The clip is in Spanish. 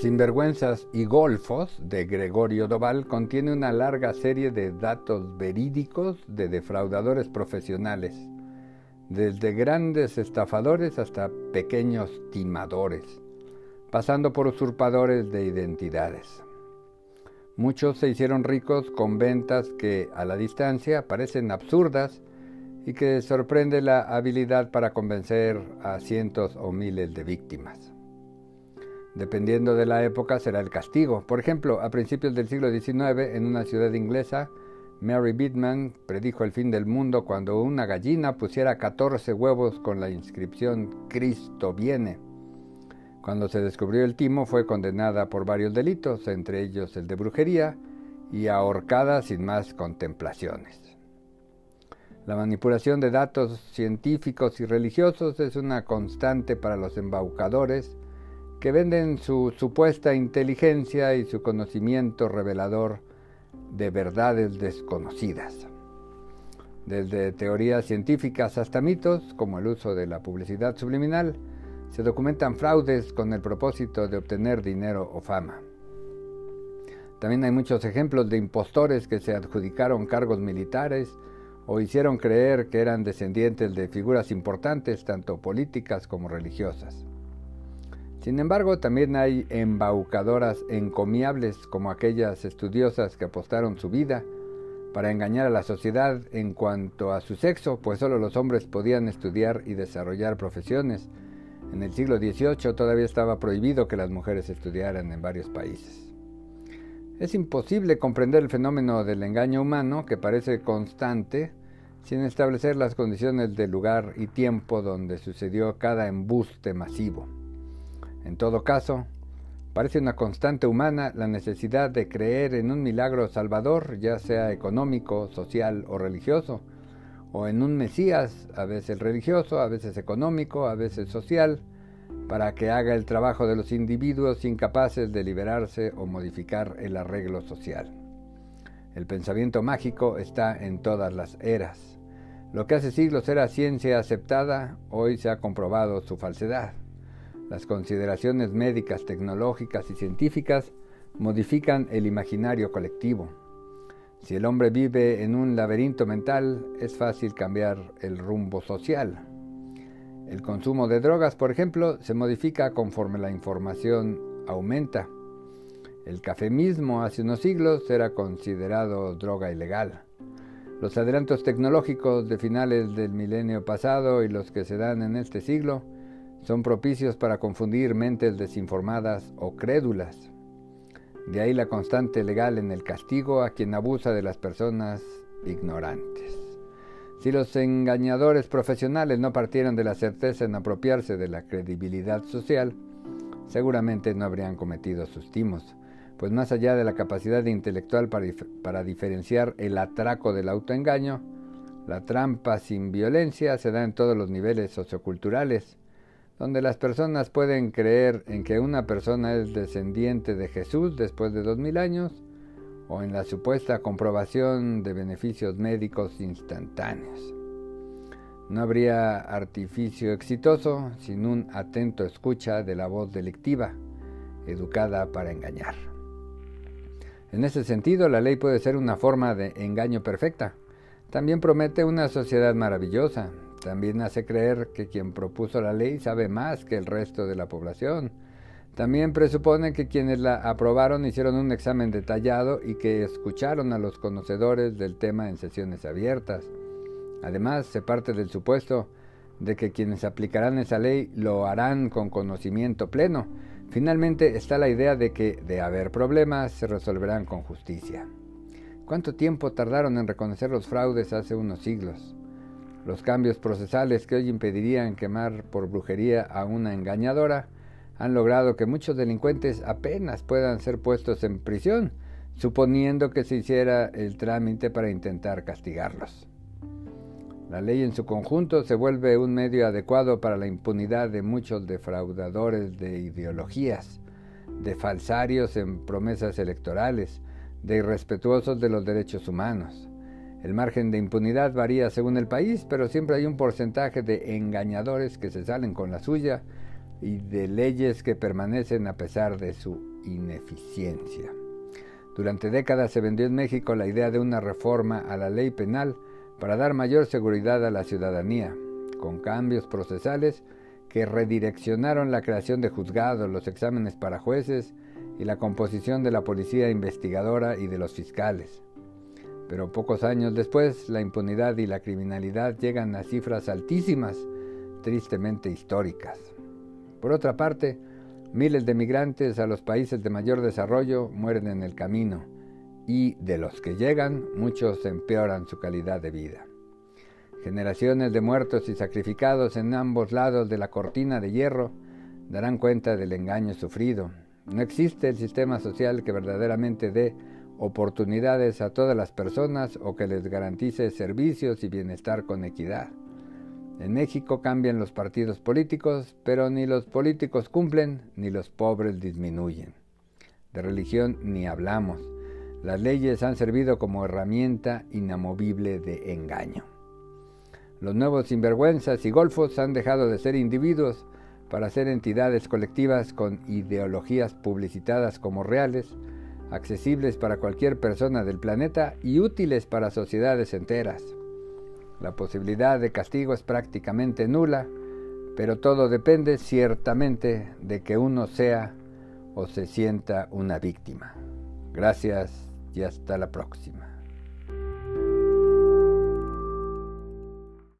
Sinvergüenzas y Golfos de Gregorio Doval contiene una larga serie de datos verídicos de defraudadores profesionales, desde grandes estafadores hasta pequeños timadores, pasando por usurpadores de identidades. Muchos se hicieron ricos con ventas que a la distancia parecen absurdas y que sorprende la habilidad para convencer a cientos o miles de víctimas. Dependiendo de la época será el castigo. Por ejemplo, a principios del siglo XIX, en una ciudad inglesa, Mary Bidman predijo el fin del mundo cuando una gallina pusiera 14 huevos con la inscripción Cristo viene. Cuando se descubrió el timo fue condenada por varios delitos, entre ellos el de brujería, y ahorcada sin más contemplaciones. La manipulación de datos científicos y religiosos es una constante para los embaucadores, que venden su supuesta inteligencia y su conocimiento revelador de verdades desconocidas. Desde teorías científicas hasta mitos, como el uso de la publicidad subliminal, se documentan fraudes con el propósito de obtener dinero o fama. También hay muchos ejemplos de impostores que se adjudicaron cargos militares o hicieron creer que eran descendientes de figuras importantes, tanto políticas como religiosas. Sin embargo, también hay embaucadoras encomiables como aquellas estudiosas que apostaron su vida para engañar a la sociedad en cuanto a su sexo, pues solo los hombres podían estudiar y desarrollar profesiones. En el siglo XVIII todavía estaba prohibido que las mujeres estudiaran en varios países. Es imposible comprender el fenómeno del engaño humano que parece constante sin establecer las condiciones del lugar y tiempo donde sucedió cada embuste masivo. En todo caso, parece una constante humana la necesidad de creer en un milagro salvador, ya sea económico, social o religioso, o en un Mesías, a veces religioso, a veces económico, a veces social, para que haga el trabajo de los individuos incapaces de liberarse o modificar el arreglo social. El pensamiento mágico está en todas las eras. Lo que hace siglos era ciencia aceptada, hoy se ha comprobado su falsedad. Las consideraciones médicas, tecnológicas y científicas modifican el imaginario colectivo. Si el hombre vive en un laberinto mental, es fácil cambiar el rumbo social. El consumo de drogas, por ejemplo, se modifica conforme la información aumenta. El café mismo hace unos siglos era considerado droga ilegal. Los adelantos tecnológicos de finales del milenio pasado y los que se dan en este siglo son propicios para confundir mentes desinformadas o crédulas. De ahí la constante legal en el castigo a quien abusa de las personas ignorantes. Si los engañadores profesionales no partieran de la certeza en apropiarse de la credibilidad social, seguramente no habrían cometido sus timos, pues más allá de la capacidad intelectual para, diferenciar el atraco del autoengaño, la trampa sin violencia se da en todos los niveles socioculturales, donde las personas pueden creer en que una persona es descendiente de Jesús después de dos mil años, o en la supuesta comprobación de beneficios médicos instantáneos. No habría artificio exitoso sin un atento escucha de la voz delictiva, educada para engañar. En ese sentido, la ley puede ser una forma de engaño perfecta. También promete una sociedad maravillosa, también hace creer que quien propuso la ley sabe más que el resto de la población. También presupone que quienes la aprobaron hicieron un examen detallado y que escucharon a los conocedores del tema en sesiones abiertas. Además, se parte del supuesto de que quienes aplicarán esa ley lo harán con conocimiento pleno. Finalmente está la idea de que, de haber problemas, se resolverán con justicia. ¿Cuánto tiempo tardaron en reconocer los fraudes hace unos siglos? Los cambios procesales que hoy impedirían quemar por brujería a una engañadora han logrado que muchos delincuentes apenas puedan ser puestos en prisión, suponiendo que se hiciera el trámite para intentar castigarlos. La ley en su conjunto se vuelve un medio adecuado para la impunidad de muchos defraudadores de ideologías, de falsarios en promesas electorales, de irrespetuosos de los derechos humanos. El margen de impunidad varía según el país, pero siempre hay un porcentaje de engañadores que se salen con la suya y de leyes que permanecen a pesar de su ineficiencia. Durante décadas se vendió en México la idea de una reforma a la ley penal para dar mayor seguridad a la ciudadanía, con cambios procesales que redireccionaron la creación de juzgados, los exámenes para jueces y la composición de la policía investigadora y de los fiscales. Pero pocos años después, la impunidad y la criminalidad llegan a cifras altísimas, tristemente históricas. Por otra parte, miles de migrantes a los países de mayor desarrollo mueren en el camino y de los que llegan, muchos empeoran su calidad de vida. Generaciones de muertos y sacrificados en ambos lados de la cortina de hierro darán cuenta del engaño sufrido. No existe el sistema social que verdaderamente dé oportunidades a todas las personas o que les garantice servicios y bienestar con equidad. En México cambian los partidos políticos, pero ni los políticos cumplen ni los pobres disminuyen. De religión ni hablamos. Las leyes han servido como herramienta inamovible de engaño. Los nuevos sinvergüenzas y golfos han dejado de ser individuos para ser entidades colectivas con ideologías publicitadas como reales, accesibles para cualquier persona del planeta y útiles para sociedades enteras. La posibilidad de castigo es prácticamente nula, pero todo depende ciertamente de que uno sea o se sienta una víctima. Gracias y hasta la próxima.